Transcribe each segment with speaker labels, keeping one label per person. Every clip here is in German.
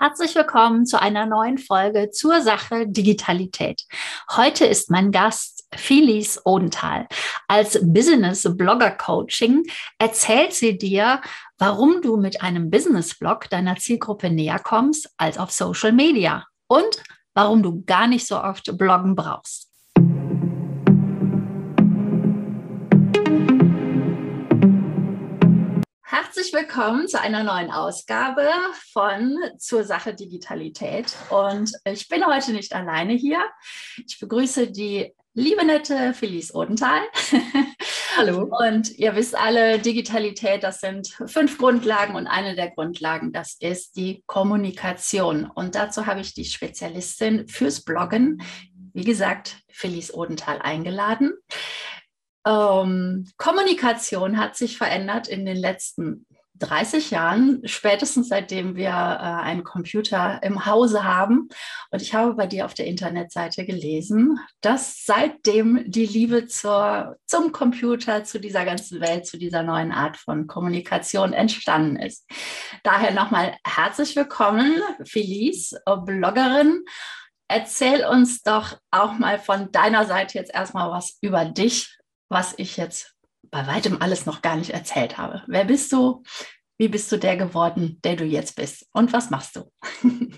Speaker 1: Herzlich willkommen zu einer neuen Folge zur Sache Digitalität. Heute ist mein Gast Felice Odenthal. Als Business Blogger Coaching erzählt sie dir, warum du mit einem Business Blog deiner Zielgruppe näher kommst als auf Social Media und warum du gar nicht so oft bloggen brauchst. Herzlich willkommen zu einer neuen Ausgabe von Zur Sache Digitalität. Und ich bin heute nicht alleine hier. Ich begrüße die liebe nette Felice Odenthal. Hallo. Und ihr wisst alle, Digitalität, das sind fünf Grundlagen und eine der Grundlagen, das ist die Kommunikation. Und dazu habe ich die Spezialistin fürs Bloggen, wie gesagt, Felice Odenthal eingeladen. Ähm, Kommunikation hat sich verändert in den letzten 30 Jahren, spätestens seitdem wir äh, einen Computer im Hause haben. Und ich habe bei dir auf der Internetseite gelesen, dass seitdem die Liebe zur, zum Computer, zu dieser ganzen Welt, zu dieser neuen Art von Kommunikation entstanden ist. Daher nochmal herzlich willkommen, Felice, Bloggerin. Erzähl uns doch auch mal von deiner Seite jetzt erstmal was über dich was ich jetzt bei weitem alles noch gar nicht erzählt habe. Wer bist du? Wie bist du der geworden, der du jetzt bist? Und was machst du?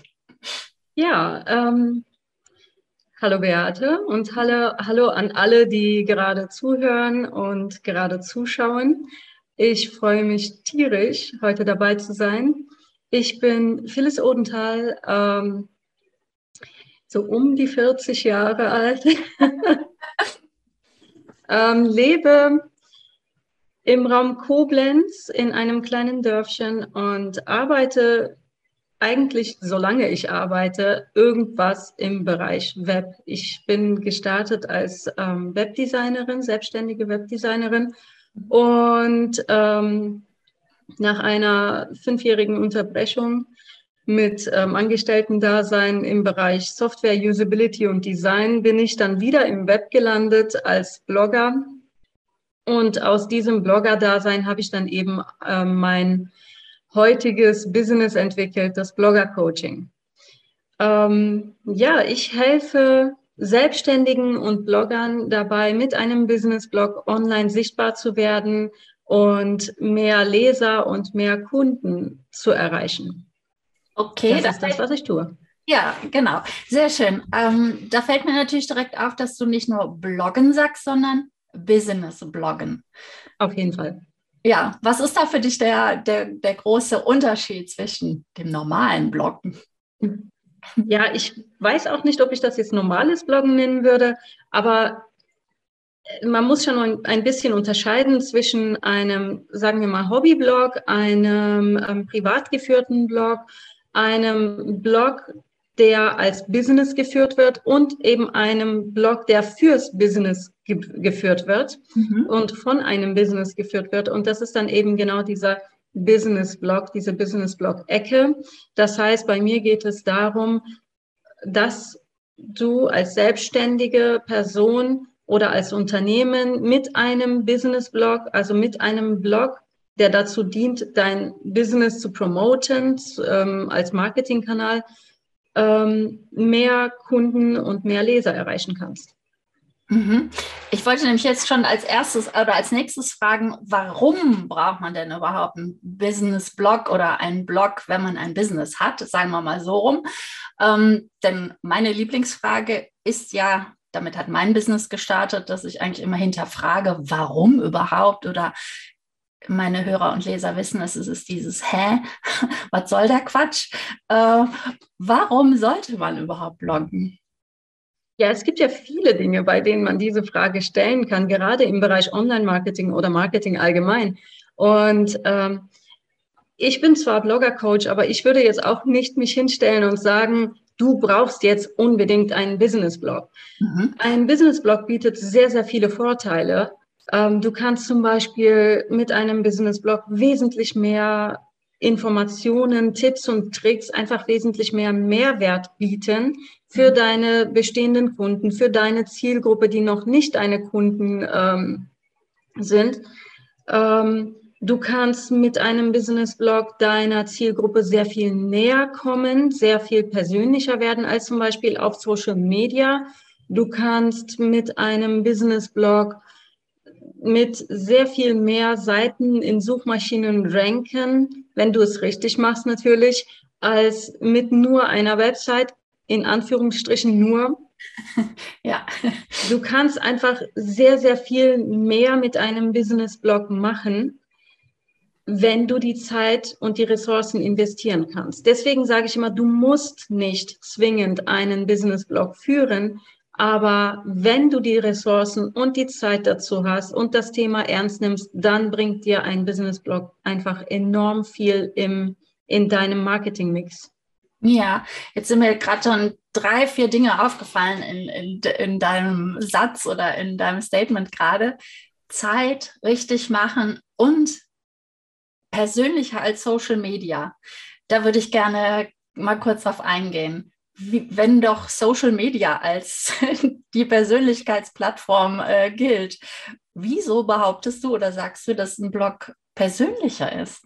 Speaker 2: ja, ähm, hallo Beate und hallo, hallo an alle, die gerade zuhören und gerade zuschauen. Ich freue mich tierisch, heute dabei zu sein. Ich bin Phyllis Odenthal, ähm, so um die 40 Jahre alt. ähm, lebe im Raum Koblenz in einem kleinen Dörfchen und arbeite eigentlich, solange ich arbeite, irgendwas im Bereich Web. Ich bin gestartet als ähm, Webdesignerin, selbstständige Webdesignerin und ähm, nach einer fünfjährigen Unterbrechung mit ähm, Angestellten-Dasein im Bereich Software, Usability und Design bin ich dann wieder im Web gelandet als Blogger. Und aus diesem Blogger-Dasein habe ich dann eben äh, mein heutiges Business entwickelt, das Blogger-Coaching. Ähm, ja, ich helfe Selbstständigen und Bloggern dabei, mit einem Business-Blog online sichtbar zu werden und mehr Leser und mehr Kunden zu erreichen.
Speaker 1: Okay, das, das ist das, was ich tue. Ja, genau. Sehr schön. Ähm, da fällt mir natürlich direkt auf, dass du nicht nur Bloggen sagst, sondern Business-Bloggen.
Speaker 2: Auf jeden Fall.
Speaker 1: Ja, was ist da für dich der, der, der große Unterschied zwischen dem normalen Bloggen?
Speaker 2: Ja, ich weiß auch nicht, ob ich das jetzt normales Bloggen nennen würde, aber man muss schon ein bisschen unterscheiden zwischen einem, sagen wir mal, Hobbyblog, einem ähm, privat geführten Blog einem Blog, der als Business geführt wird und eben einem Blog, der fürs Business ge geführt wird mhm. und von einem Business geführt wird. Und das ist dann eben genau dieser Business-Blog, diese Business-Blog-Ecke. Das heißt, bei mir geht es darum, dass du als selbstständige Person oder als Unternehmen mit einem Business-Blog, also mit einem Blog, der dazu dient, dein Business zu promoten ähm, als Marketingkanal, ähm, mehr Kunden und mehr Leser erreichen kannst.
Speaker 1: Mhm. Ich wollte nämlich jetzt schon als erstes oder als nächstes fragen, warum braucht man denn überhaupt einen Business-Blog oder einen Blog, wenn man ein Business hat? Sagen wir mal so rum. Ähm, denn meine Lieblingsfrage ist ja, damit hat mein Business gestartet, dass ich eigentlich immer hinterfrage, warum überhaupt oder meine Hörer und Leser wissen es, es ist dieses Hä, was soll der Quatsch? Äh, warum sollte man überhaupt bloggen?
Speaker 2: Ja, es gibt ja viele Dinge, bei denen man diese Frage stellen kann, gerade im Bereich Online-Marketing oder Marketing allgemein. Und ähm, ich bin zwar Blogger-Coach, aber ich würde jetzt auch nicht mich hinstellen und sagen, du brauchst jetzt unbedingt einen Business-Blog. Mhm. Ein Business-Blog bietet sehr, sehr viele Vorteile, ähm, du kannst zum Beispiel mit einem Business-Blog wesentlich mehr Informationen, Tipps und Tricks, einfach wesentlich mehr Mehrwert bieten für mhm. deine bestehenden Kunden, für deine Zielgruppe, die noch nicht deine Kunden ähm, sind. Ähm, Du kannst mit einem Business-Blog deiner Zielgruppe sehr viel näher kommen, sehr viel persönlicher werden als zum Beispiel auf Social Media. Du kannst mit einem Business-Blog mit sehr viel mehr Seiten in Suchmaschinen ranken, wenn du es richtig machst natürlich, als mit nur einer Website, in Anführungsstrichen nur. Ja. Du kannst einfach sehr, sehr viel mehr mit einem Business-Blog machen wenn du die Zeit und die Ressourcen investieren kannst. Deswegen sage ich immer, du musst nicht zwingend einen Business-Blog führen, aber wenn du die Ressourcen und die Zeit dazu hast und das Thema ernst nimmst, dann bringt dir ein Business-Blog einfach enorm viel im, in deinem Marketing-Mix.
Speaker 1: Ja, jetzt sind mir gerade schon drei, vier Dinge aufgefallen in, in, in deinem Satz oder in deinem Statement gerade. Zeit richtig machen und persönlicher als Social Media. Da würde ich gerne mal kurz drauf eingehen. Wenn doch Social Media als die Persönlichkeitsplattform äh, gilt, wieso behauptest du oder sagst du, dass ein Blog persönlicher ist?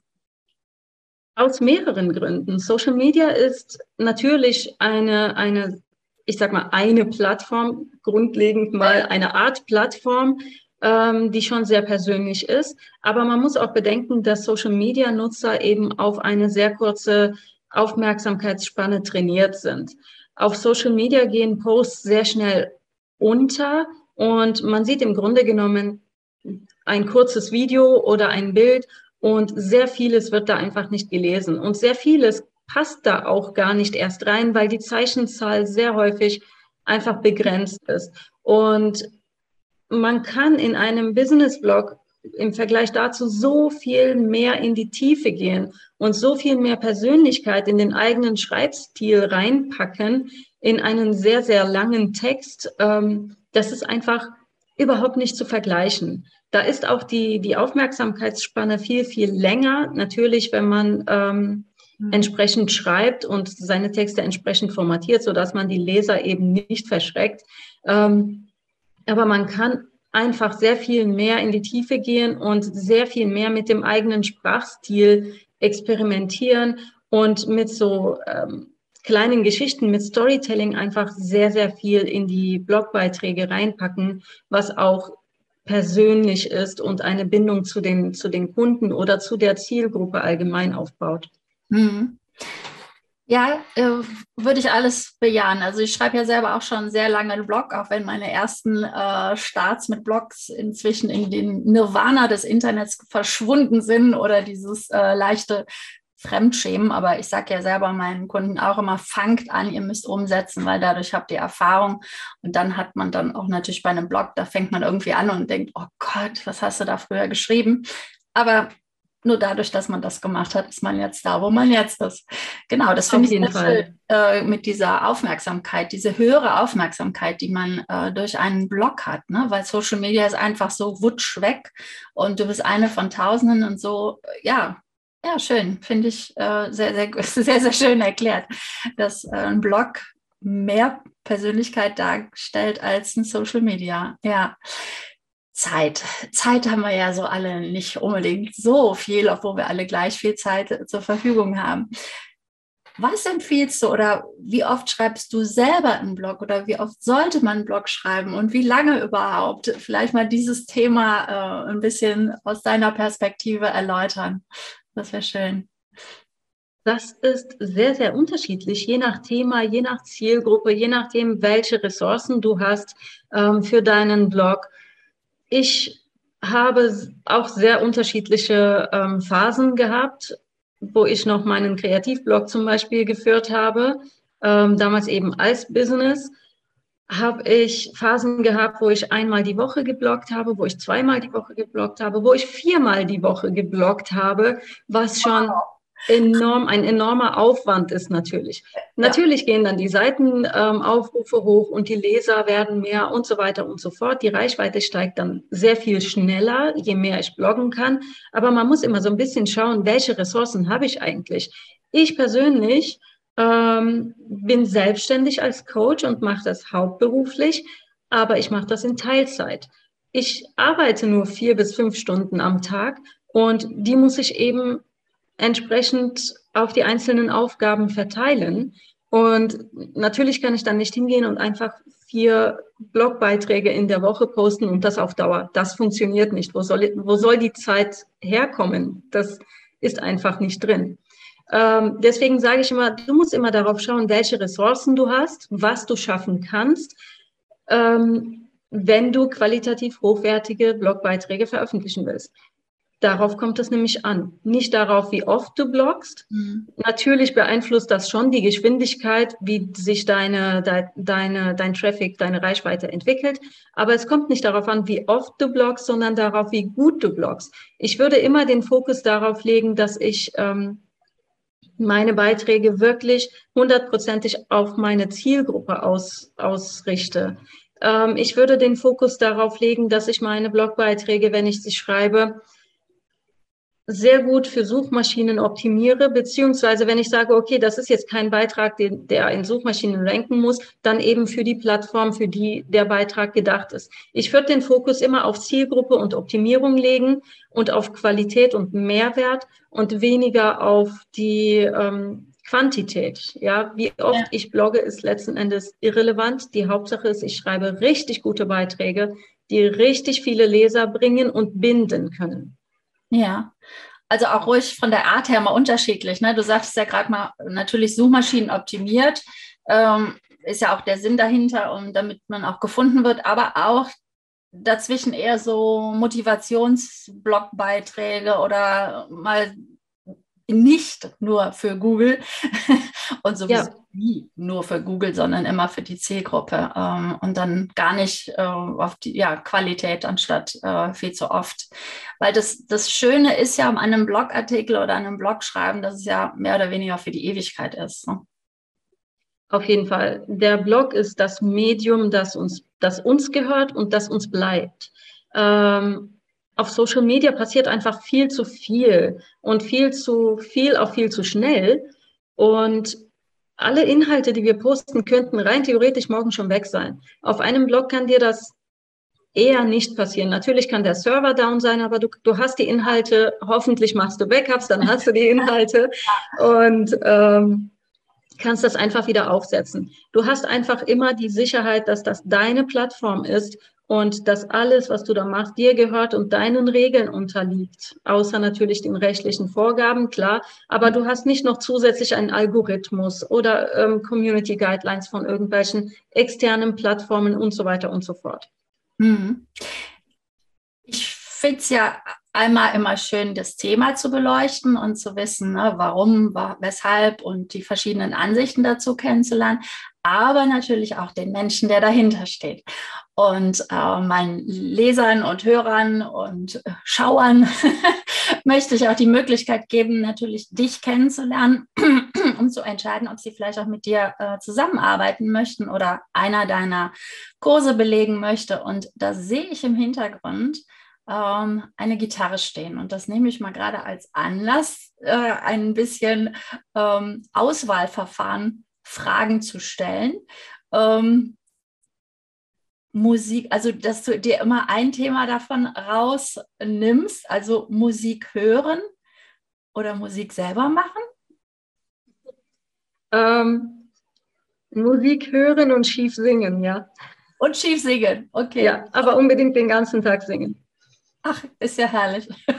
Speaker 2: Aus mehreren Gründen. Social Media ist natürlich eine, eine ich sag mal, eine Plattform, grundlegend mal eine Art Plattform, ähm, die schon sehr persönlich ist. Aber man muss auch bedenken, dass Social-Media-Nutzer eben auf eine sehr kurze Aufmerksamkeitsspanne trainiert sind. Auf Social Media gehen Posts sehr schnell unter und man sieht im Grunde genommen ein kurzes Video oder ein Bild und sehr vieles wird da einfach nicht gelesen und sehr vieles passt da auch gar nicht erst rein, weil die Zeichenzahl sehr häufig einfach begrenzt ist. Und man kann in einem Business-Blog im Vergleich dazu so viel mehr in die Tiefe gehen und so viel mehr Persönlichkeit in den eigenen Schreibstil reinpacken in einen sehr, sehr langen Text. Ähm, das ist einfach überhaupt nicht zu vergleichen. Da ist auch die, die Aufmerksamkeitsspanne viel, viel länger. Natürlich, wenn man ähm, mhm. entsprechend schreibt und seine Texte entsprechend formatiert, sodass man die Leser eben nicht verschreckt. Ähm, aber man kann einfach sehr viel mehr in die Tiefe gehen und sehr viel mehr mit dem eigenen Sprachstil experimentieren und mit so ähm, kleinen Geschichten, mit Storytelling einfach sehr, sehr viel in die Blogbeiträge reinpacken, was auch persönlich ist und eine Bindung zu den, zu den Kunden oder zu der Zielgruppe allgemein aufbaut. Mhm.
Speaker 1: Ja, äh, würde ich alles bejahen. Also ich schreibe ja selber auch schon sehr lange einen Blog, auch wenn meine ersten äh, Starts mit Blogs inzwischen in den Nirvana des Internets verschwunden sind oder dieses äh, leichte Fremdschämen. Aber ich sage ja selber meinen Kunden auch immer, fangt an, ihr müsst umsetzen, weil dadurch habt ihr Erfahrung. Und dann hat man dann auch natürlich bei einem Blog, da fängt man irgendwie an und denkt, oh Gott, was hast du da früher geschrieben? Aber nur dadurch, dass man das gemacht hat, ist man jetzt da, wo man jetzt ist. Genau, das finde ich Fall. Äh, mit dieser Aufmerksamkeit, diese höhere Aufmerksamkeit, die man äh, durch einen Blog hat, ne? weil Social Media ist einfach so wutsch weg und du bist eine von Tausenden und so, ja, ja, schön, finde ich äh, sehr, sehr, sehr, sehr schön erklärt, dass äh, ein Blog mehr Persönlichkeit darstellt als ein Social Media. Ja. Zeit. Zeit haben wir ja so alle nicht unbedingt so viel, obwohl wir alle gleich viel Zeit zur Verfügung haben. Was empfiehlst du oder wie oft schreibst du selber einen Blog oder wie oft sollte man einen Blog schreiben und wie lange überhaupt? Vielleicht mal dieses Thema äh, ein bisschen aus deiner Perspektive erläutern. Das wäre schön.
Speaker 2: Das ist sehr, sehr unterschiedlich, je nach Thema, je nach Zielgruppe, je nachdem, welche Ressourcen du hast ähm, für deinen Blog. Ich habe auch sehr unterschiedliche ähm, Phasen gehabt, wo ich noch meinen Kreativblog zum Beispiel geführt habe, ähm, damals eben als Business habe ich Phasen gehabt, wo ich einmal die Woche gebloggt habe, wo ich zweimal die Woche gebloggt habe, wo ich viermal die Woche gebloggt habe, was schon wow enorm, ein enormer Aufwand ist natürlich. Natürlich gehen dann die Seitenaufrufe ähm, hoch und die Leser werden mehr und so weiter und so fort. Die Reichweite steigt dann sehr viel schneller, je mehr ich bloggen kann. Aber man muss immer so ein bisschen schauen, welche Ressourcen habe ich eigentlich. Ich persönlich ähm, bin selbstständig als Coach und mache das hauptberuflich, aber ich mache das in Teilzeit. Ich arbeite nur vier bis fünf Stunden am Tag Und die muss ich eben entsprechend auf die einzelnen Aufgaben verteilen. Und natürlich kann ich dann nicht hingehen und einfach vier Blogbeiträge in der Woche posten und das auf Dauer. Das funktioniert nicht. Wo soll, wo soll die Zeit herkommen? Das ist einfach nicht drin. Ähm, deswegen sage ich immer, du musst immer darauf schauen, welche Ressourcen du hast, was du schaffen kannst, ähm, wenn du qualitativ hochwertige Blogbeiträge veröffentlichen willst. Darauf kommt es nämlich an. Nicht darauf, wie oft du bloggst. Mhm. Natürlich beeinflusst das schon die Geschwindigkeit, wie sich deine, de, deine, dein Traffic, deine Reichweite entwickelt. Aber es kommt nicht darauf an, wie oft du bloggst, sondern darauf, wie gut du bloggst. Ich würde immer den Fokus darauf legen, dass ich ähm, meine Beiträge wirklich hundertprozentig auf meine Zielgruppe aus, ausrichte. Ähm, ich würde den Fokus darauf legen, dass ich meine Blogbeiträge, wenn ich sie schreibe, sehr gut für Suchmaschinen optimiere, beziehungsweise wenn ich sage, okay, das ist jetzt kein Beitrag, den, der in Suchmaschinen ranken muss, dann eben für die Plattform, für die der Beitrag gedacht ist. Ich würde den Fokus immer auf Zielgruppe und Optimierung legen und auf Qualität und Mehrwert und weniger auf die ähm, Quantität. Ja, wie oft ja. ich blogge, ist letzten Endes irrelevant. Die Hauptsache ist, ich schreibe richtig gute Beiträge, die richtig viele Leser bringen und binden können.
Speaker 1: Ja, also auch ruhig von der Art her mal unterschiedlich. Ne? Du sagst ja gerade mal, natürlich Suchmaschinen optimiert, ähm, ist ja auch der Sinn dahinter, um, damit man auch gefunden wird, aber auch dazwischen eher so Motivationsblogbeiträge oder mal nicht nur für Google und sowieso ja. nie nur für Google, sondern immer für die Zielgruppe ähm, und dann gar nicht äh, auf die ja, Qualität anstatt äh, viel zu oft. Weil das, das Schöne ist ja an einem Blogartikel oder an einem Blog schreiben, dass es ja mehr oder weniger für die Ewigkeit ist. Ne?
Speaker 2: Auf jeden Fall. Der Blog ist das Medium, das uns, das uns gehört und das uns bleibt. Ähm, auf Social Media passiert einfach viel zu viel und viel zu viel auch viel zu schnell. Und alle Inhalte, die wir posten, könnten rein theoretisch morgen schon weg sein. Auf einem Blog kann dir das eher nicht passieren. Natürlich kann der Server down sein, aber du, du hast die Inhalte, hoffentlich machst du Backups, dann hast du die Inhalte und ähm, kannst das einfach wieder aufsetzen. Du hast einfach immer die Sicherheit, dass das deine Plattform ist und dass alles, was du da machst, dir gehört und deinen Regeln unterliegt, außer natürlich den rechtlichen Vorgaben, klar. Aber du hast nicht noch zusätzlich einen Algorithmus oder ähm, Community Guidelines von irgendwelchen externen Plattformen und so weiter und so fort. Mhm.
Speaker 1: Ich finde es ja einmal immer schön, das Thema zu beleuchten und zu wissen, ne, warum, weshalb und die verschiedenen Ansichten dazu kennenzulernen aber natürlich auch den Menschen, der dahinter steht. Und äh, meinen Lesern und Hörern und äh, Schauern möchte ich auch die Möglichkeit geben, natürlich dich kennenzulernen, um zu entscheiden, ob sie vielleicht auch mit dir äh, zusammenarbeiten möchten oder einer deiner Kurse belegen möchte. Und da sehe ich im Hintergrund ähm, eine Gitarre stehen. Und das nehme ich mal gerade als Anlass, äh, ein bisschen ähm, Auswahlverfahren Fragen zu stellen. Ähm, Musik, also dass du dir immer ein Thema davon rausnimmst, also Musik hören oder Musik selber machen?
Speaker 2: Ähm, Musik hören und schief singen, ja.
Speaker 1: Und schief singen, okay.
Speaker 2: Ja, aber unbedingt den ganzen Tag singen.
Speaker 1: Ach, ist ja herrlich.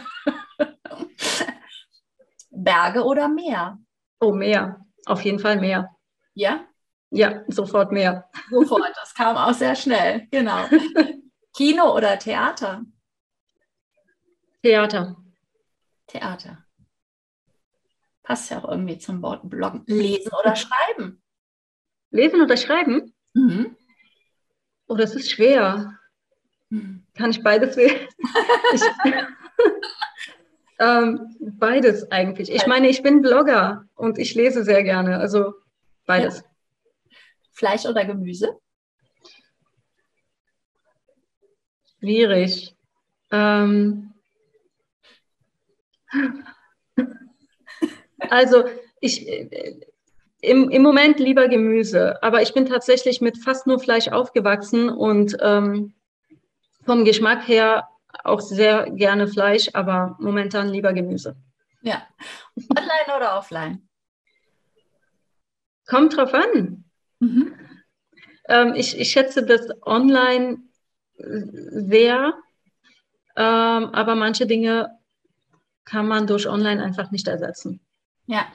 Speaker 1: Berge oder Meer?
Speaker 2: Oh, Meer. Auf jeden Fall Meer.
Speaker 1: Ja?
Speaker 2: Ja, sofort mehr.
Speaker 1: Sofort, das kam auch sehr schnell, genau. Kino oder Theater?
Speaker 2: Theater.
Speaker 1: Theater. Passt ja auch irgendwie zum Wort Bloggen. Lesen oder schreiben?
Speaker 2: Lesen oder schreiben? Mhm. Oh, das ist schwer. Mhm. Kann ich beides wählen? ich, ähm, beides eigentlich. Ich meine, ich bin Blogger und ich lese sehr gerne. Also Beides. Ja.
Speaker 1: Fleisch oder Gemüse?
Speaker 2: Schwierig. Ähm also ich äh, im, im Moment lieber Gemüse, aber ich bin tatsächlich mit fast nur Fleisch aufgewachsen und ähm, vom Geschmack her auch sehr gerne Fleisch, aber momentan lieber Gemüse.
Speaker 1: Ja. Online oder offline?
Speaker 2: Kommt drauf an. Mhm. Ähm, ich, ich schätze das online sehr, ähm, aber manche Dinge kann man durch online einfach nicht ersetzen.
Speaker 1: Ja.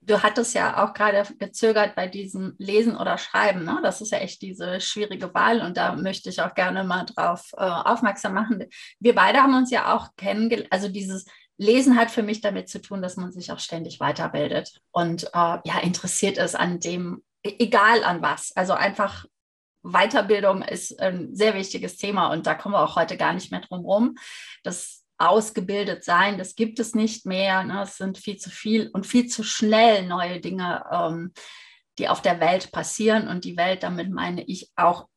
Speaker 1: Du hattest ja auch gerade gezögert bei diesem Lesen oder Schreiben. Ne? Das ist ja echt diese schwierige Wahl und da möchte ich auch gerne mal drauf äh, aufmerksam machen. Wir beide haben uns ja auch kennengelernt, also dieses Lesen hat für mich damit zu tun, dass man sich auch ständig weiterbildet und äh, ja interessiert ist an dem, egal an was. Also einfach Weiterbildung ist ein sehr wichtiges Thema und da kommen wir auch heute gar nicht mehr drum rum. Das ausgebildet sein, das gibt es nicht mehr. Ne? Es sind viel zu viel und viel zu schnell neue Dinge, ähm, die auf der Welt passieren. Und die Welt, damit meine ich auch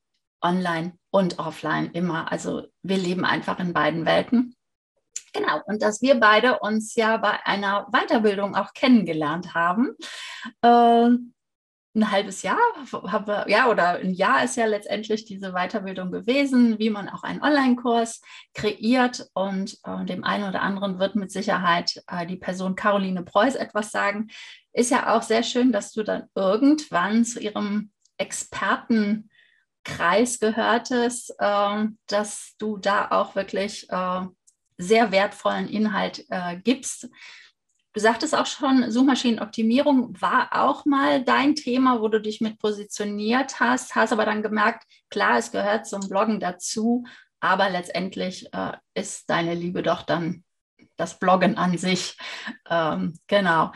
Speaker 1: online und offline immer. Also wir leben einfach in beiden Welten. Genau, und dass wir beide uns ja bei einer Weiterbildung auch kennengelernt haben. Äh, ein halbes Jahr, habe, ja, oder ein Jahr ist ja letztendlich diese Weiterbildung gewesen, wie man auch einen Online-Kurs kreiert. Und äh, dem einen oder anderen wird mit Sicherheit äh, die Person Caroline Preuß etwas sagen. Ist ja auch sehr schön, dass du dann irgendwann zu ihrem Expertenkreis gehörtest, äh, dass du da auch wirklich äh, sehr wertvollen Inhalt äh, gibst. Du sagtest auch schon, Suchmaschinenoptimierung war auch mal dein Thema, wo du dich mit positioniert hast, hast aber dann gemerkt, klar, es gehört zum Bloggen dazu, aber letztendlich äh, ist deine Liebe doch dann das Bloggen an sich. Ähm, genau.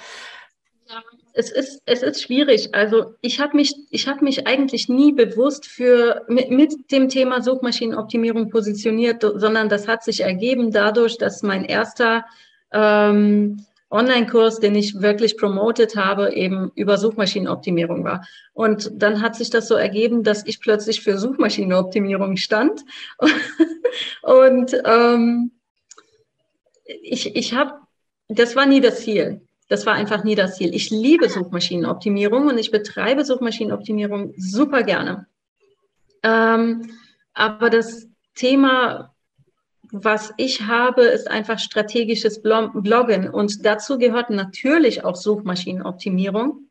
Speaker 2: es ist, es ist schwierig. Also ich habe mich, ich mich eigentlich nie bewusst für, mit, mit, dem Thema Suchmaschinenoptimierung positioniert, sondern das hat sich ergeben dadurch, dass mein erster ähm, Online-Kurs, den ich wirklich promotet habe, eben über Suchmaschinenoptimierung war. Und dann hat sich das so ergeben, dass ich plötzlich für Suchmaschinenoptimierung stand. Und ähm, ich, ich habe, das war nie das Ziel. Das war einfach nie das Ziel. Ich liebe Suchmaschinenoptimierung und ich betreibe Suchmaschinenoptimierung super gerne. Ähm, aber das Thema was ich habe, ist einfach strategisches Bloggen und dazu gehört natürlich auch Suchmaschinenoptimierung,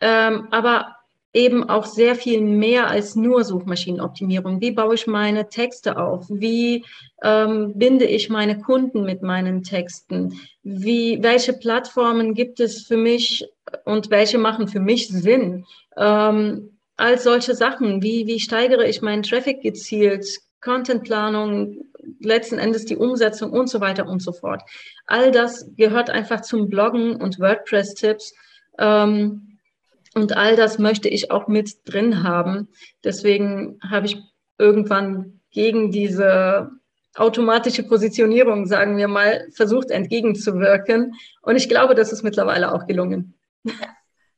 Speaker 2: ähm, aber eben auch sehr viel mehr als nur Suchmaschinenoptimierung. Wie baue ich meine Texte auf? Wie ähm, binde ich meine Kunden mit meinen Texten? Wie, welche Plattformen gibt es für mich und welche machen für mich Sinn? Ähm, all solche Sachen. Wie, wie steigere ich meinen Traffic gezielt? Contentplanung, letzten Endes die Umsetzung und so weiter und so fort. All das gehört einfach zum Bloggen und WordPress-Tipps. Ähm, und all das möchte ich auch mit drin haben. Deswegen habe ich irgendwann gegen diese automatische Positionierung, sagen wir mal, versucht entgegenzuwirken. Und ich glaube, das ist mittlerweile auch gelungen.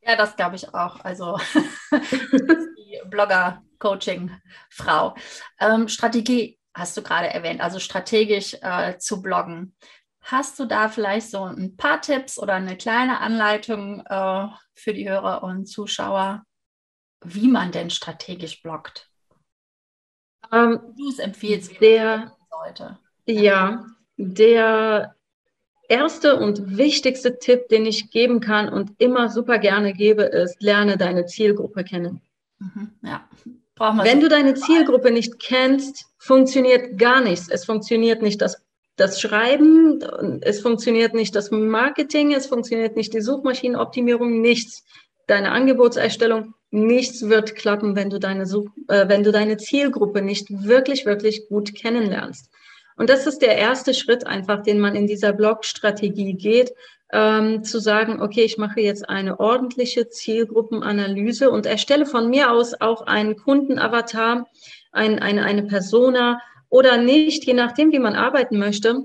Speaker 1: Ja, das glaube ich auch. Also die Blogger-Coaching-Frau. Ähm, Strategie hast du gerade erwähnt, also strategisch äh, zu bloggen. Hast du da vielleicht so ein paar Tipps oder eine kleine Anleitung äh, für die Hörer und Zuschauer, wie man denn strategisch bloggt?
Speaker 2: Ähm, du es empfiehlst, wie der, sollte. Ja, der erste und wichtigste Tipp, den ich geben kann und immer super gerne gebe, ist, lerne deine Zielgruppe kennen. Mhm, ja, wenn du deine Zielgruppe nicht kennst, funktioniert gar nichts. Es funktioniert nicht das, das Schreiben, es funktioniert nicht das Marketing, es funktioniert nicht die Suchmaschinenoptimierung, nichts. Deine Angebotserstellung, nichts wird klappen, wenn du deine, Such, äh, wenn du deine Zielgruppe nicht wirklich, wirklich gut kennenlernst. Und das ist der erste Schritt einfach, den man in dieser Blog-Strategie geht, ähm, zu sagen, okay, ich mache jetzt eine ordentliche Zielgruppenanalyse und erstelle von mir aus auch einen Kundenavatar, ein, eine, eine Persona oder nicht, je nachdem, wie man arbeiten möchte.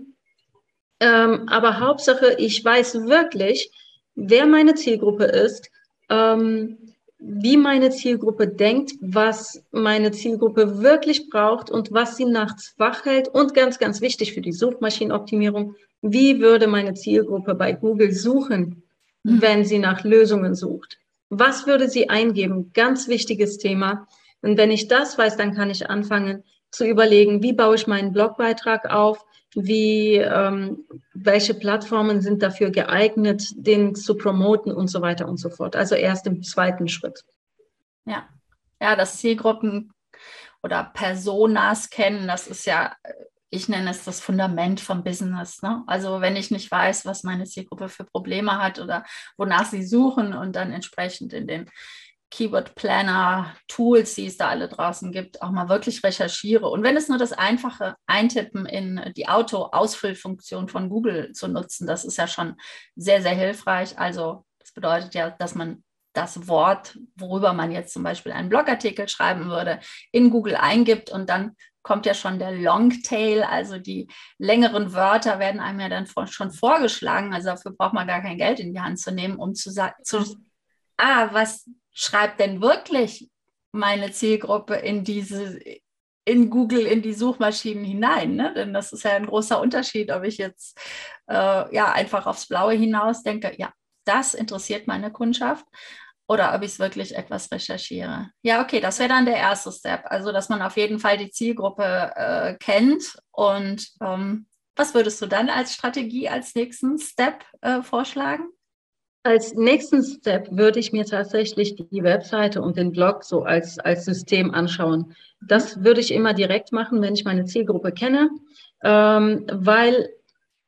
Speaker 2: Ähm, aber Hauptsache, ich weiß wirklich, wer meine Zielgruppe ist, ähm, wie meine Zielgruppe denkt, was meine Zielgruppe wirklich braucht und was sie nachts wach hält. Und ganz, ganz wichtig für die Suchmaschinenoptimierung, wie würde meine Zielgruppe bei Google suchen, mhm. wenn sie nach Lösungen sucht? Was würde sie eingeben? Ganz wichtiges Thema. Und wenn ich das weiß, dann kann ich anfangen, zu überlegen, wie baue ich meinen Blogbeitrag auf, wie, ähm, welche Plattformen sind dafür geeignet, den zu promoten und so weiter und so fort. Also erst im zweiten Schritt.
Speaker 1: Ja, ja, das Zielgruppen oder Personas kennen, das ist ja, ich nenne es das Fundament vom Business. Ne? Also wenn ich nicht weiß, was meine Zielgruppe für Probleme hat oder wonach sie suchen und dann entsprechend in den Keyword Planner, Tools, die es da alle draußen gibt, auch mal wirklich recherchiere. Und wenn es nur das einfache Eintippen in die Auto-Ausfüllfunktion von Google zu nutzen, das ist ja schon sehr, sehr hilfreich. Also das bedeutet ja, dass man das Wort, worüber man jetzt zum Beispiel einen Blogartikel schreiben würde, in Google eingibt und dann kommt ja schon der Longtail, also die längeren Wörter werden einem ja dann schon vorgeschlagen. Also dafür braucht man gar kein Geld in die Hand zu nehmen, um zu sagen, ah, was schreibt denn wirklich meine Zielgruppe in diese, in Google, in die Suchmaschinen hinein? Ne? Denn das ist ja ein großer Unterschied, ob ich jetzt äh, ja einfach aufs Blaue hinaus denke, ja, das interessiert meine Kundschaft oder ob ich es wirklich etwas recherchiere. Ja, okay, das wäre dann der erste Step. Also, dass man auf jeden Fall die Zielgruppe äh, kennt. Und ähm, was würdest du dann als Strategie, als nächsten Step äh, vorschlagen?
Speaker 2: Als nächsten Step würde ich mir tatsächlich die Webseite und den Blog so als, als System anschauen. Das würde ich immer direkt machen, wenn ich meine Zielgruppe kenne, ähm, weil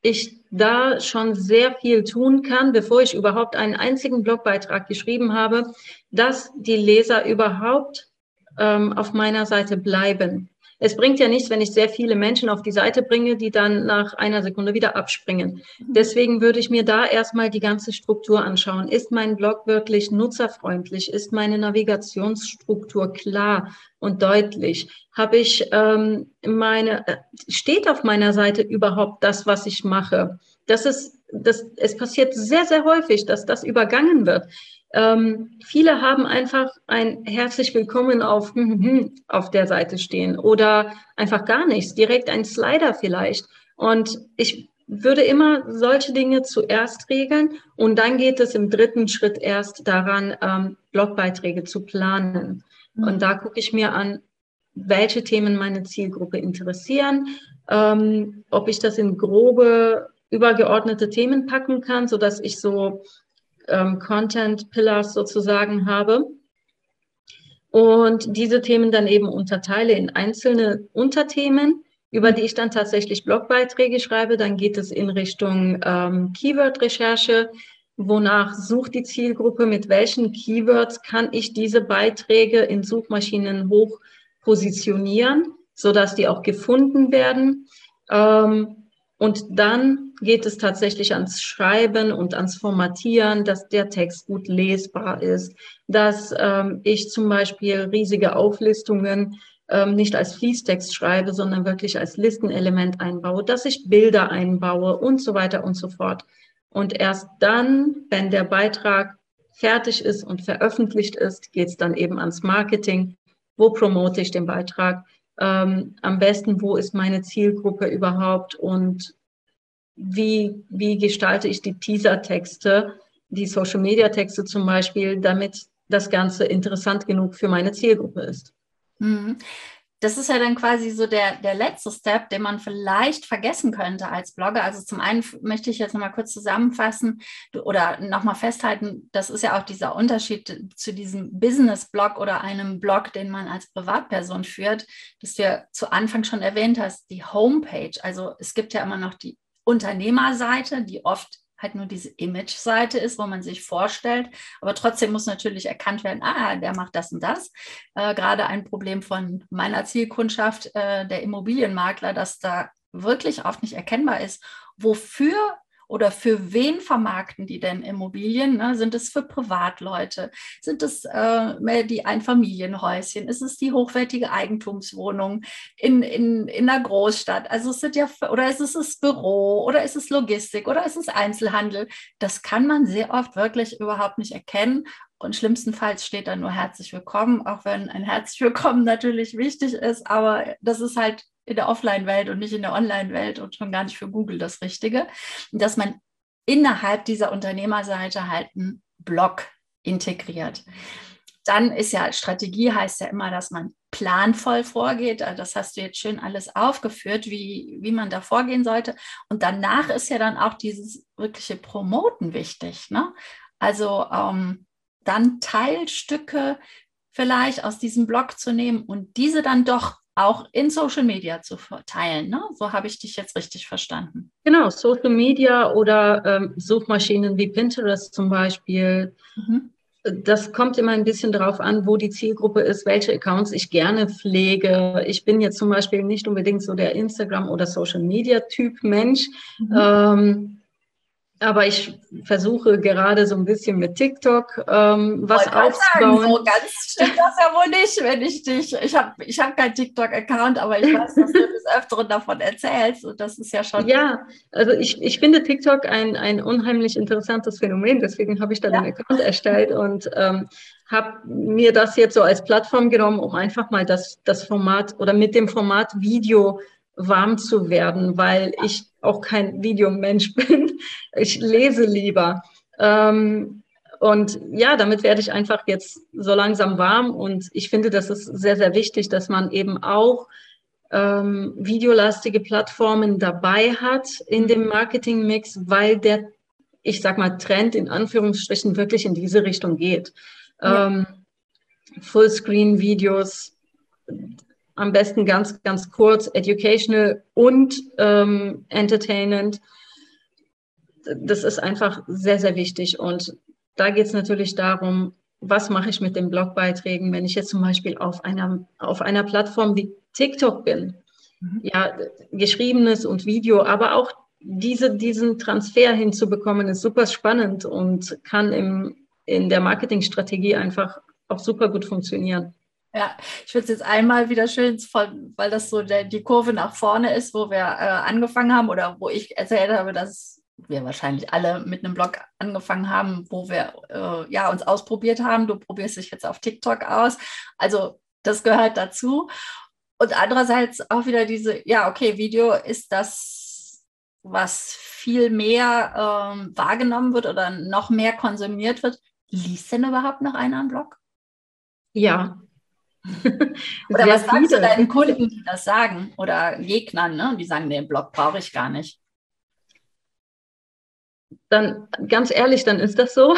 Speaker 2: ich da schon sehr viel tun kann, bevor ich überhaupt einen einzigen Blogbeitrag geschrieben habe, dass die Leser überhaupt ähm, auf meiner Seite bleiben. Es bringt ja nichts, wenn ich sehr viele Menschen auf die Seite bringe, die dann nach einer Sekunde wieder abspringen. Mhm. Deswegen würde ich mir da erstmal die ganze Struktur anschauen. Ist mein Blog wirklich nutzerfreundlich? Ist meine Navigationsstruktur klar und deutlich? Habe ich ähm, meine, äh, steht auf meiner Seite überhaupt das, was ich mache? Das ist, das, es passiert sehr, sehr häufig, dass das übergangen wird. Ähm, viele haben einfach ein herzlich willkommen auf, auf der Seite stehen oder einfach gar nichts, direkt ein Slider vielleicht. Und ich würde immer solche Dinge zuerst regeln und dann geht es im dritten Schritt erst daran, ähm, Blogbeiträge zu planen. Mhm. Und da gucke ich mir an, welche Themen meine Zielgruppe interessieren, ähm, ob ich das in grobe übergeordnete Themen packen kann, so dass ich so ähm, Content Pillars sozusagen habe und diese Themen dann eben unterteile in einzelne Unterthemen, über die ich dann tatsächlich Blogbeiträge schreibe. Dann geht es in Richtung ähm, Keyword-Recherche. Wonach sucht die Zielgruppe? Mit welchen Keywords kann ich diese Beiträge in Suchmaschinen hoch positionieren, sodass die auch gefunden werden? Ähm, und dann geht es tatsächlich ans Schreiben und ans Formatieren, dass der Text gut lesbar ist, dass ähm, ich zum Beispiel riesige Auflistungen ähm, nicht als Fließtext schreibe, sondern wirklich als Listenelement einbaue, dass ich Bilder einbaue und so weiter und so fort. Und erst dann, wenn der Beitrag fertig ist und veröffentlicht ist, geht es dann eben ans Marketing. Wo promote ich den Beitrag? Ähm, am besten, wo ist meine Zielgruppe überhaupt und wie, wie gestalte ich die Teaser-Texte, die Social-Media-Texte zum Beispiel, damit das Ganze interessant genug für meine Zielgruppe ist.
Speaker 1: Mhm das ist ja dann quasi so der, der letzte Step, den man vielleicht vergessen könnte als Blogger. Also zum einen möchte ich jetzt nochmal kurz zusammenfassen oder nochmal festhalten, das ist ja auch dieser Unterschied zu diesem Business-Blog oder einem Blog, den man als Privatperson führt, dass du ja zu Anfang schon erwähnt hast, die Homepage. Also es gibt ja immer noch die Unternehmerseite, die oft halt nur diese Image-Seite ist, wo man sich vorstellt. Aber trotzdem muss natürlich erkannt werden, ah, der macht das und das. Äh, gerade ein Problem von meiner Zielkundschaft, äh, der Immobilienmakler, dass da wirklich oft nicht erkennbar ist, wofür oder für wen vermarkten die denn Immobilien? Ne? Sind es für Privatleute? Sind es äh, die Einfamilienhäuschen? Ist es die hochwertige Eigentumswohnung in, in, in einer Großstadt? Also es sind ja, oder ist es das Büro oder ist es Logistik oder ist es Einzelhandel? Das kann man sehr oft wirklich überhaupt nicht erkennen. Und schlimmstenfalls steht da nur herzlich willkommen, auch wenn ein herzlich willkommen natürlich wichtig ist, aber das ist halt in der Offline-Welt und nicht in der Online-Welt und schon gar nicht für Google das Richtige, dass man innerhalb dieser Unternehmerseite halt einen Blog integriert. Dann ist ja Strategie heißt ja immer, dass man planvoll vorgeht. Äh, das hast du jetzt schön alles aufgeführt, wie, wie man da vorgehen sollte. Und danach ist ja dann auch dieses wirkliche Promoten wichtig. Ne? Also ähm, dann Teilstücke vielleicht aus diesem Blog zu nehmen und diese dann doch auch in Social Media zu verteilen. Ne? So habe ich dich jetzt richtig verstanden.
Speaker 2: Genau, Social Media oder ähm, Suchmaschinen wie Pinterest zum Beispiel. Mhm das kommt immer ein bisschen darauf an, wo die Zielgruppe ist, welche Accounts ich gerne pflege. Ich bin jetzt zum Beispiel nicht unbedingt so der Instagram- oder Social-Media-Typ Mensch. Mhm. Ähm, aber ich versuche gerade so ein bisschen mit TikTok ähm, was aufzubauen. Sagen,
Speaker 1: so ganz stimmt das ja wohl nicht, wenn ich dich, ich habe ich hab keinen TikTok-Account, aber ich weiß, dass du des Öfteren davon erzählst und das ist ja schon...
Speaker 2: Ja, also ich, ich finde TikTok ein, ein unheimlich interessantes Phänomen, deswegen habe ich da ja. den Account erstellt und ähm, habe mir das jetzt so als Plattform genommen, um einfach mal das, das Format oder mit dem Format Video warm zu werden, weil ich auch kein Videomensch bin. Ich lese lieber. Ähm, und ja, damit werde ich einfach jetzt so langsam warm. Und ich finde, das ist sehr, sehr wichtig, dass man eben auch ähm, videolastige Plattformen dabei hat in dem Marketingmix, weil der, ich sag mal, Trend in Anführungsstrichen wirklich in diese Richtung geht. Ja. Ähm, Fullscreen-Videos, am besten ganz, ganz kurz, educational und ähm, entertainment. Das ist einfach sehr, sehr wichtig. Und da geht es natürlich darum, was mache ich mit den Blogbeiträgen, wenn ich jetzt zum Beispiel auf einer, auf einer Plattform wie TikTok bin. Mhm. Ja, geschriebenes und Video, aber auch diese, diesen Transfer hinzubekommen, ist super spannend und kann im, in der Marketingstrategie einfach auch super gut funktionieren.
Speaker 1: Ja, ich würde es jetzt einmal wieder schön, weil das so der, die Kurve nach vorne ist, wo wir äh, angefangen haben oder wo ich erzählt habe, dass wir wahrscheinlich alle mit einem Blog angefangen haben, wo wir äh, ja, uns ausprobiert haben. Du probierst dich jetzt auf TikTok aus. Also das gehört dazu. Und andererseits auch wieder diese, ja, okay, Video ist das, was viel mehr ähm, wahrgenommen wird oder noch mehr konsumiert wird. Liest denn überhaupt noch einer einen Blog?
Speaker 2: Ja,
Speaker 1: Oder was sagst du deinen Kunden, die das sagen? Oder Gegnern, ne? die sagen, den Blog brauche ich gar nicht.
Speaker 2: Dann, ganz ehrlich, dann ist das so.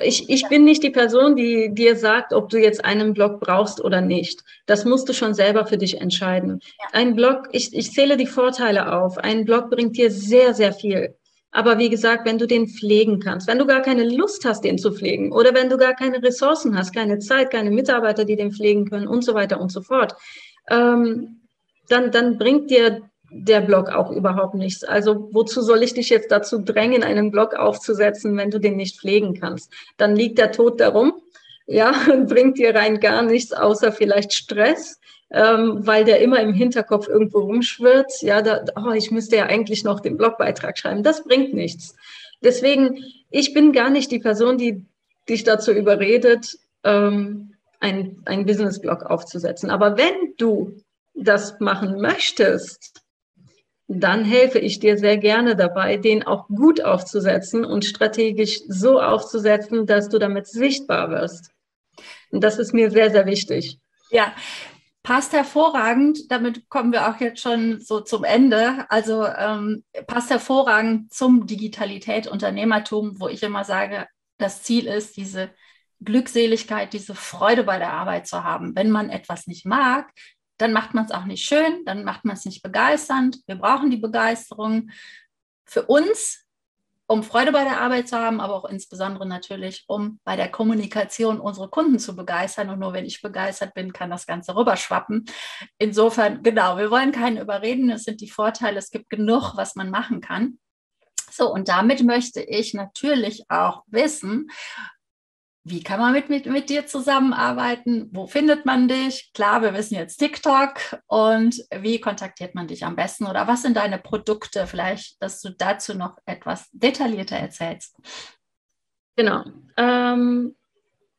Speaker 2: Ich, ich bin nicht die Person, die dir sagt, ob du jetzt einen Blog brauchst oder nicht. Das musst du schon selber für dich entscheiden. Ein Blog, ich, ich zähle die Vorteile auf. Ein Blog bringt dir sehr, sehr viel. Aber wie gesagt, wenn du den pflegen kannst, wenn du gar keine Lust hast, den zu pflegen oder wenn du gar keine Ressourcen hast, keine Zeit, keine Mitarbeiter, die den pflegen können und so weiter und so fort, ähm, dann, dann bringt dir der Blog auch überhaupt nichts. Also wozu soll ich dich jetzt dazu drängen, einen Blog aufzusetzen, wenn du den nicht pflegen kannst? Dann liegt der Tod darum, ja, und bringt dir rein gar nichts, außer vielleicht Stress ähm, weil der immer im Hinterkopf irgendwo rumschwirrt. Ja, da, oh, ich müsste ja eigentlich noch den Blogbeitrag schreiben. Das bringt nichts. Deswegen, ich bin gar nicht die Person, die dich dazu überredet, ähm, ein, ein Business-Blog aufzusetzen. Aber wenn du das machen möchtest, dann helfe ich dir sehr gerne dabei, den auch gut aufzusetzen und strategisch so aufzusetzen, dass du damit sichtbar wirst. Und das ist mir sehr, sehr wichtig.
Speaker 1: Ja, passt hervorragend. Damit kommen wir auch jetzt schon so zum Ende. Also ähm, passt hervorragend zum Digitalität, Unternehmertum, wo ich immer sage, das Ziel ist, diese Glückseligkeit, diese Freude bei der Arbeit zu haben. Wenn man etwas nicht mag, dann macht man es auch nicht schön, dann macht man es nicht begeisternd. Wir brauchen die Begeisterung. Für uns um Freude bei der Arbeit zu haben, aber auch insbesondere natürlich, um bei der Kommunikation unsere Kunden zu begeistern. Und nur wenn ich begeistert bin, kann das Ganze rüberschwappen. Insofern, genau, wir wollen keinen überreden. Es sind die Vorteile. Es gibt genug, was man machen kann. So, und damit möchte ich natürlich auch wissen, wie kann man mit, mit, mit dir zusammenarbeiten? Wo findet man dich? Klar, wir wissen jetzt TikTok. Und wie kontaktiert man dich am besten? Oder was sind deine Produkte? Vielleicht, dass du dazu noch etwas detaillierter erzählst.
Speaker 2: Genau. Ähm,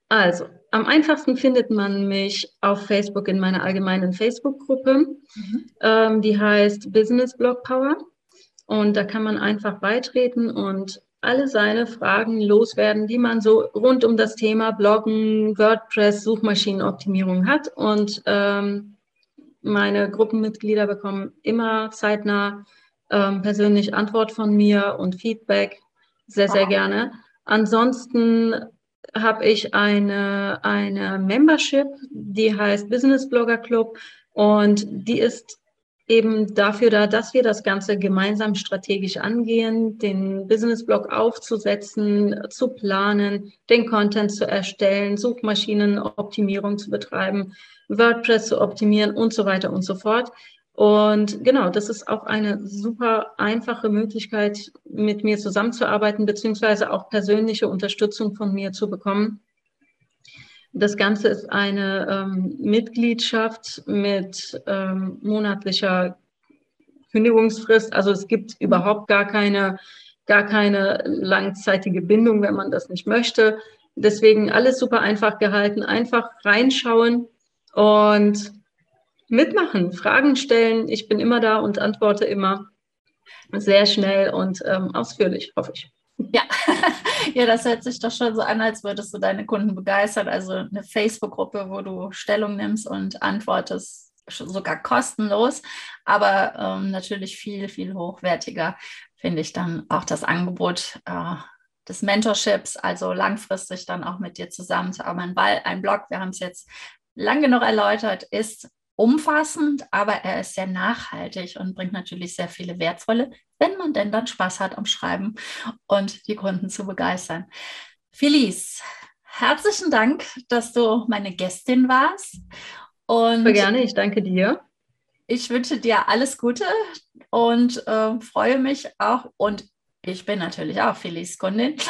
Speaker 2: also, am einfachsten findet man mich auf Facebook in meiner allgemeinen Facebook-Gruppe. Mhm. Ähm, die heißt Business Blog Power. Und da kann man einfach beitreten und alle seine Fragen loswerden, die man so rund um das Thema Bloggen, WordPress, Suchmaschinenoptimierung hat. Und ähm, meine Gruppenmitglieder bekommen immer zeitnah ähm, persönlich Antwort von mir und Feedback. Sehr, sehr gerne. Ansonsten habe ich eine, eine Membership, die heißt Business Blogger Club und die ist eben dafür da, dass wir das Ganze gemeinsam strategisch angehen, den Business-Blog aufzusetzen, zu planen, den Content zu erstellen, Suchmaschinenoptimierung zu betreiben, WordPress zu optimieren und so weiter und so fort. Und genau, das ist auch eine super einfache Möglichkeit, mit mir zusammenzuarbeiten, beziehungsweise auch persönliche Unterstützung von mir zu bekommen. Das Ganze ist eine ähm, Mitgliedschaft mit ähm, monatlicher Kündigungsfrist. Also es gibt überhaupt gar keine, gar keine langzeitige Bindung, wenn man das nicht möchte. Deswegen alles super einfach gehalten. Einfach reinschauen und mitmachen, Fragen stellen. Ich bin immer da und antworte immer sehr schnell und ähm, ausführlich, hoffe ich.
Speaker 1: Ja. ja, das hört sich doch schon so an, als würdest du deine Kunden begeistern. Also eine Facebook-Gruppe, wo du Stellung nimmst und antwortest, sogar kostenlos, aber ähm, natürlich viel, viel hochwertiger finde ich dann auch das Angebot äh, des Mentorships, also langfristig dann auch mit dir zusammenzuarbeiten. Weil ein Blog, wir haben es jetzt lang genug erläutert, ist umfassend, aber er ist sehr nachhaltig und bringt natürlich sehr viele wertvolle, wenn man denn dann Spaß hat am Schreiben und die Kunden zu begeistern. Felice, herzlichen Dank, dass du meine Gästin warst.
Speaker 2: Und Sehr gerne, ich danke dir.
Speaker 1: Ich wünsche dir alles Gute und äh, freue mich auch und ich bin natürlich auch Felice Kundin.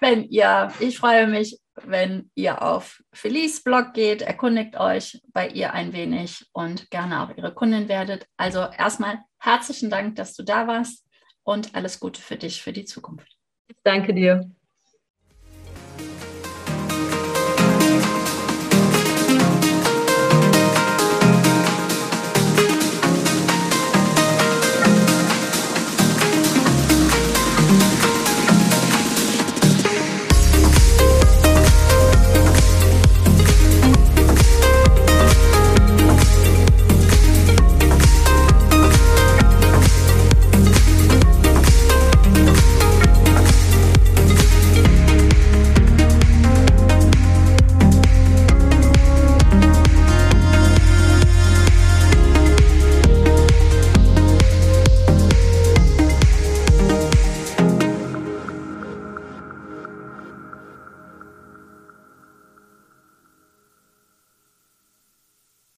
Speaker 1: wenn ihr, ich freue mich, wenn ihr auf Felice Blog geht, erkundigt euch bei ihr ein wenig und gerne auch ihre Kundin werdet. Also erstmal herzlichen Dank, dass du da warst und alles Gute für dich für die Zukunft.
Speaker 2: Danke dir.